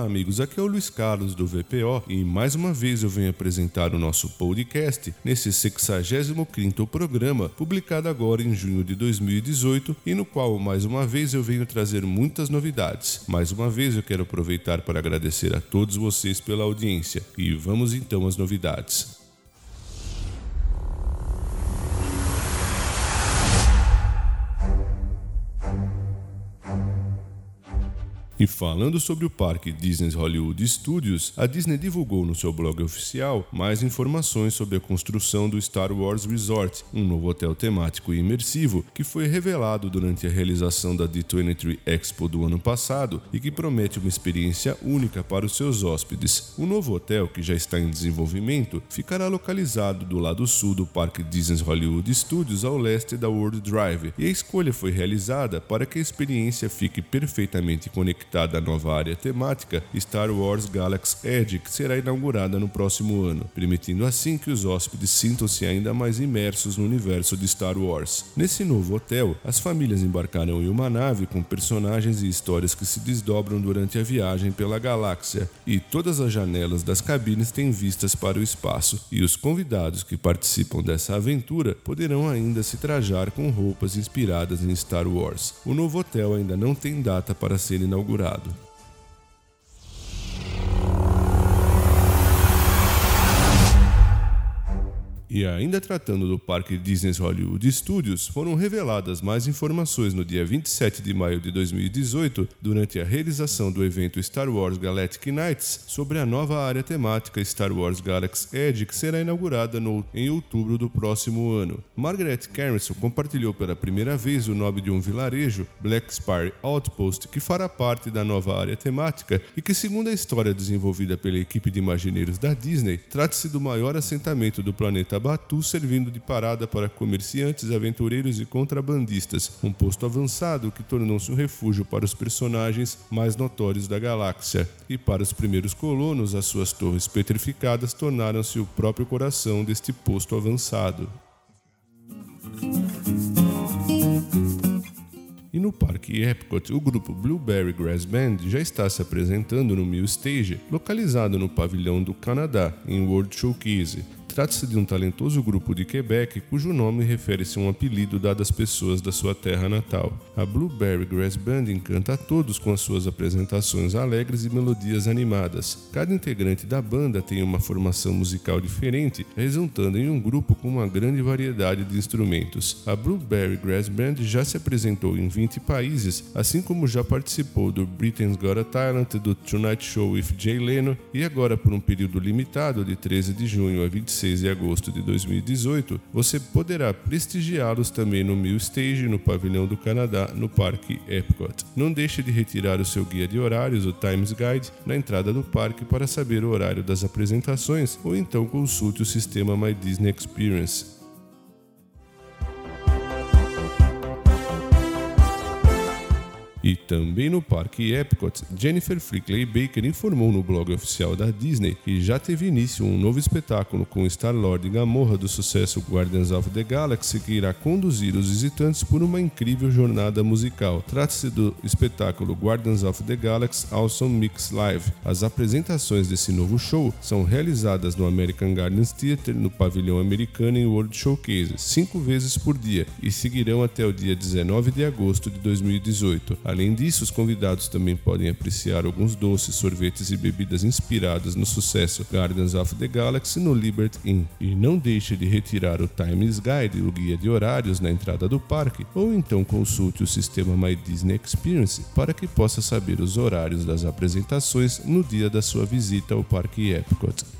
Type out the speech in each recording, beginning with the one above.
Olá, amigos. Aqui é o Luiz Carlos do VPO e mais uma vez eu venho apresentar o nosso podcast nesse 65 programa, publicado agora em junho de 2018 e no qual mais uma vez eu venho trazer muitas novidades. Mais uma vez eu quero aproveitar para agradecer a todos vocês pela audiência e vamos então às novidades. E falando sobre o parque Disney Hollywood Studios, a Disney divulgou no seu blog oficial mais informações sobre a construção do Star Wars Resort, um novo hotel temático e imersivo que foi revelado durante a realização da D23 Expo do ano passado e que promete uma experiência única para os seus hóspedes. O novo hotel, que já está em desenvolvimento, ficará localizado do lado sul do parque Disney Hollywood Studios ao leste da World Drive, e a escolha foi realizada para que a experiência fique perfeitamente conectada conectada à nova área temática Star Wars Galaxy Edge, que será inaugurada no próximo ano, permitindo assim que os hóspedes sintam-se ainda mais imersos no universo de Star Wars. Nesse novo hotel, as famílias embarcarão em uma nave com personagens e histórias que se desdobram durante a viagem pela galáxia, e todas as janelas das cabines têm vistas para o espaço, e os convidados que participam dessa aventura poderão ainda se trajar com roupas inspiradas em Star Wars. O novo hotel ainda não tem data para ser inaugurado inaugurado. E ainda tratando do parque Disney Hollywood Studios, foram reveladas mais informações no dia 27 de maio de 2018, durante a realização do evento Star Wars Galactic Nights, sobre a nova área temática Star Wars Galaxy Edge, que será inaugurada no, em outubro do próximo ano. Margaret Carrison compartilhou pela primeira vez o nome de um vilarejo, Black Spire Outpost, que fará parte da nova área temática e que, segundo a história desenvolvida pela equipe de imagineiros da Disney, trata-se do maior assentamento do planeta Batu servindo de parada para comerciantes, aventureiros e contrabandistas, um posto avançado que tornou-se um refúgio para os personagens mais notórios da galáxia. E para os primeiros colonos, as suas torres petrificadas tornaram-se o próprio coração deste posto avançado. E no Parque Epcot, o grupo Blueberry Grass Band já está se apresentando no Mill Stage, localizado no pavilhão do Canadá, em World Showcase. Trata-se de um talentoso grupo de Quebec cujo nome refere-se a um apelido dado às pessoas da sua terra natal. A Blueberry Grass Band encanta a todos com as suas apresentações alegres e melodias animadas. Cada integrante da banda tem uma formação musical diferente, resultando em um grupo com uma grande variedade de instrumentos. A Blueberry Grass Band já se apresentou em 20 países, assim como já participou do Britain's Got a Talent, do Tonight Show with Jay Leno e agora por um período limitado de 13 de junho a 26 16 de agosto de 2018, você poderá prestigiá-los também no Mill Stage, no Pavilhão do Canadá, no Parque Epcot. Não deixe de retirar o seu guia de horários, o Times Guide, na entrada do parque para saber o horário das apresentações ou então consulte o sistema My Disney Experience. E também no parque Epcot, Jennifer Frickley Baker informou no blog oficial da Disney que já teve início um novo espetáculo com Star-Lord e Gamorra do sucesso Guardians of the Galaxy que irá conduzir os visitantes por uma incrível jornada musical. Trata-se do espetáculo Guardians of the Galaxy Awesome Mix Live. As apresentações desse novo show são realizadas no American Gardens Theater, no pavilhão americano em World Showcase, cinco vezes por dia e seguirão até o dia 19 de agosto de 2018. Além disso, os convidados também podem apreciar alguns doces, sorvetes e bebidas inspiradas no sucesso Gardens of the Galaxy no Liberty Inn. E não deixe de retirar o Times Guide, o guia de horários na entrada do parque, ou então consulte o sistema My Disney Experience para que possa saber os horários das apresentações no dia da sua visita ao Parque Epcot.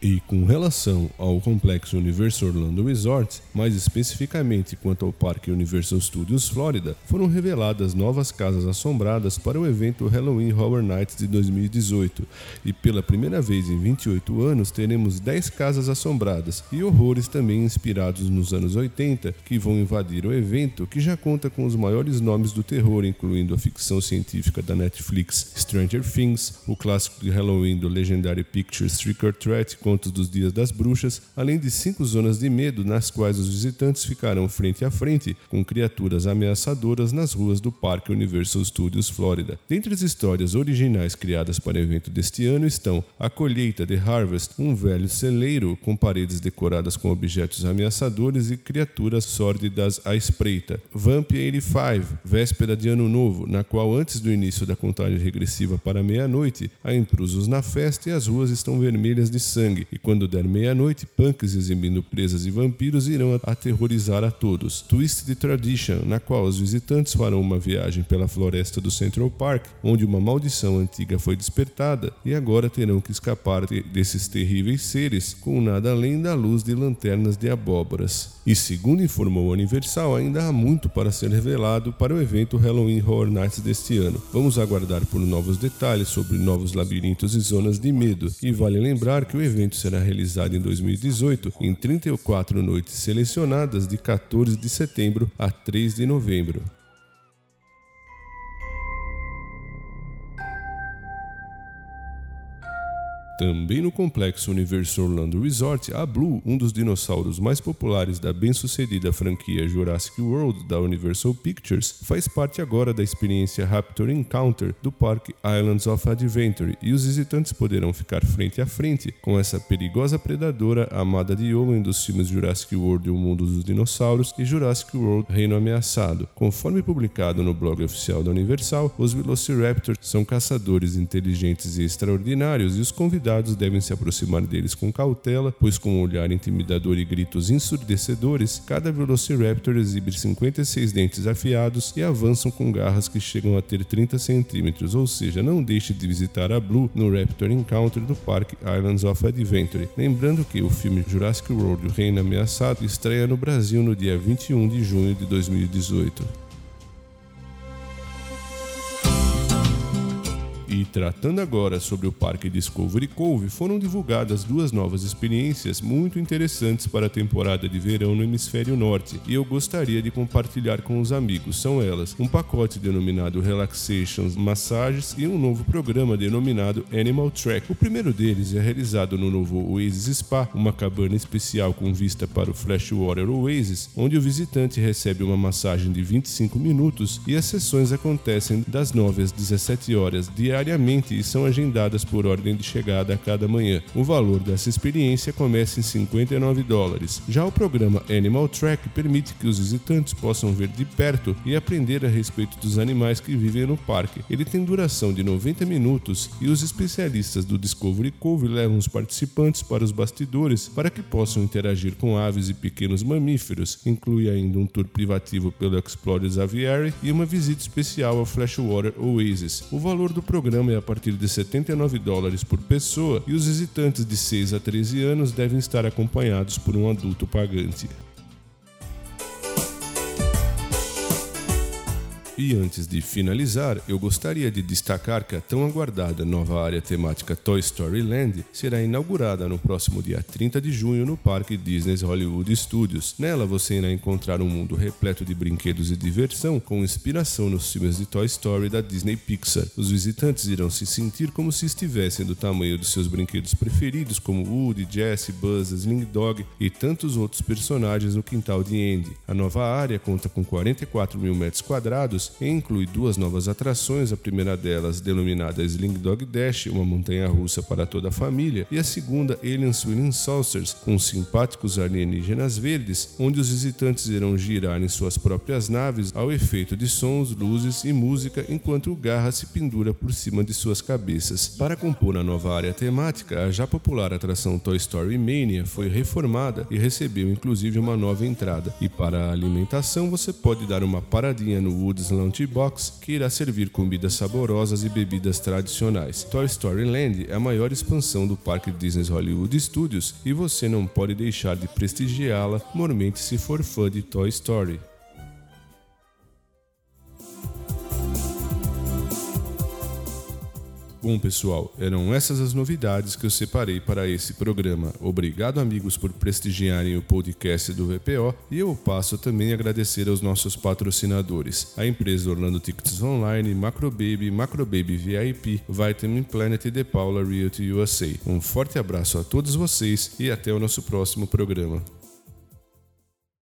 E com relação ao complexo Universal Orlando Resort, mais especificamente quanto ao Parque Universal Studios Florida, foram reveladas novas casas assombradas para o evento Halloween Horror Nights de 2018. E pela primeira vez em 28 anos teremos 10 casas assombradas e horrores também inspirados nos anos 80 que vão invadir o evento, que já conta com os maiores nomes do terror, incluindo a ficção científica da Netflix Stranger Things, o clássico de Halloween do Legendary Pictures Trick or Treat contos dos Dias das Bruxas, além de cinco zonas de medo nas quais os visitantes ficarão frente a frente com criaturas ameaçadoras nas ruas do Parque Universal Studios Florida. Dentre as histórias originais criadas para o evento deste ano estão A Colheita de Harvest, um velho celeiro com paredes decoradas com objetos ameaçadores e criaturas sórdidas à espreita. Vamp 85, véspera de Ano Novo, na qual antes do início da contagem regressiva para meia-noite, há intrusos na festa e as ruas estão vermelhas de sangue, e quando der meia-noite, punks exibindo presas e vampiros irão aterrorizar a todos. Twisted Tradition, na qual os visitantes farão uma viagem pela floresta do Central Park, onde uma maldição antiga foi despertada, e agora terão que escapar de, desses terríveis seres com nada além da luz de lanternas de abóboras. E segundo informou a Universal, ainda há muito para ser revelado para o evento Halloween Horror Nights deste ano. Vamos aguardar por novos detalhes sobre novos labirintos e zonas de medo. E vale lembrar que o evento será realizado em 2018 em 34 noites selecionadas de 14 de setembro a 3 de novembro. Também no complexo Universal Orlando Resort, a Blue, um dos dinossauros mais populares da bem-sucedida franquia Jurassic World da Universal Pictures, faz parte agora da experiência Raptor Encounter do parque Islands of Adventure e os visitantes poderão ficar frente a frente com essa perigosa predadora amada de Owen dos filmes Jurassic World e o Mundo dos Dinossauros e Jurassic World Reino Ameaçado. Conforme publicado no blog oficial da Universal, os Velociraptors são caçadores inteligentes e extraordinários e os convidados convidados devem se aproximar deles com cautela, pois com um olhar intimidador e gritos ensurdecedores, cada Velociraptor exibe 56 dentes afiados e avançam com garras que chegam a ter 30 centímetros, ou seja, não deixe de visitar a Blue no Raptor Encounter do Parque Islands of Adventure. Lembrando que o filme Jurassic World O Reino Ameaçado estreia no Brasil no dia 21 de junho de 2018. E tratando agora sobre o Parque Discovery Cove, foram divulgadas duas novas experiências muito interessantes para a temporada de verão no hemisfério norte, e eu gostaria de compartilhar com os amigos. São elas: um pacote denominado Relaxations Massages e um novo programa denominado Animal Track. O primeiro deles é realizado no novo Oasis Spa, uma cabana especial com vista para o Flashwater Oasis, onde o visitante recebe uma massagem de 25 minutos e as sessões acontecem das 9 às 17 horas diariamente diariamente e são agendadas por ordem de chegada a cada manhã. O valor dessa experiência começa em 59 dólares. Já o programa Animal Track permite que os visitantes possam ver de perto e aprender a respeito dos animais que vivem no parque. Ele tem duração de 90 minutos e os especialistas do Discovery Cove levam os participantes para os bastidores para que possam interagir com aves e pequenos mamíferos. Inclui ainda um tour privativo pelo Explorers Aviary e uma visita especial ao Flashwater Oasis. O valor do programa programa é a partir de 79 dólares por pessoa e os visitantes de 6 a 13 anos devem estar acompanhados por um adulto pagante. E antes de finalizar, eu gostaria de destacar que a tão aguardada nova área temática Toy Story Land será inaugurada no próximo dia 30 de junho no Parque Disney Hollywood Studios. Nela você irá encontrar um mundo repleto de brinquedos e diversão com inspiração nos filmes de Toy Story da Disney Pixar. Os visitantes irão se sentir como se estivessem do tamanho de seus brinquedos preferidos, como Woody, Jesse, Buzz, Sling Dog e tantos outros personagens no quintal de Andy. A nova área conta com 44 mil metros quadrados e inclui duas novas atrações, a primeira delas denominada Sling Dog Dash, uma montanha russa para toda a família, e a segunda Alien Swinging Saucers, com simpáticos alienígenas verdes, onde os visitantes irão girar em suas próprias naves ao efeito de sons, luzes e música enquanto o Garra se pendura por cima de suas cabeças. Para compor a nova área temática, a já popular atração Toy Story Mania foi reformada e recebeu inclusive uma nova entrada. E para a alimentação, você pode dar uma paradinha no Woods Lunchbox, que irá servir comidas saborosas e bebidas tradicionais. Toy Story Land é a maior expansão do parque Disney Hollywood Studios e você não pode deixar de prestigiá-la, mormente se for fã de Toy Story. Bom, pessoal, eram essas as novidades que eu separei para esse programa. Obrigado, amigos, por prestigiarem o podcast do VPO e eu passo também a agradecer aos nossos patrocinadores, a empresa Orlando Tickets Online, Macrobaby, Macrobaby VIP, Vitamin Planet e The Paula Realty USA. Um forte abraço a todos vocês e até o nosso próximo programa.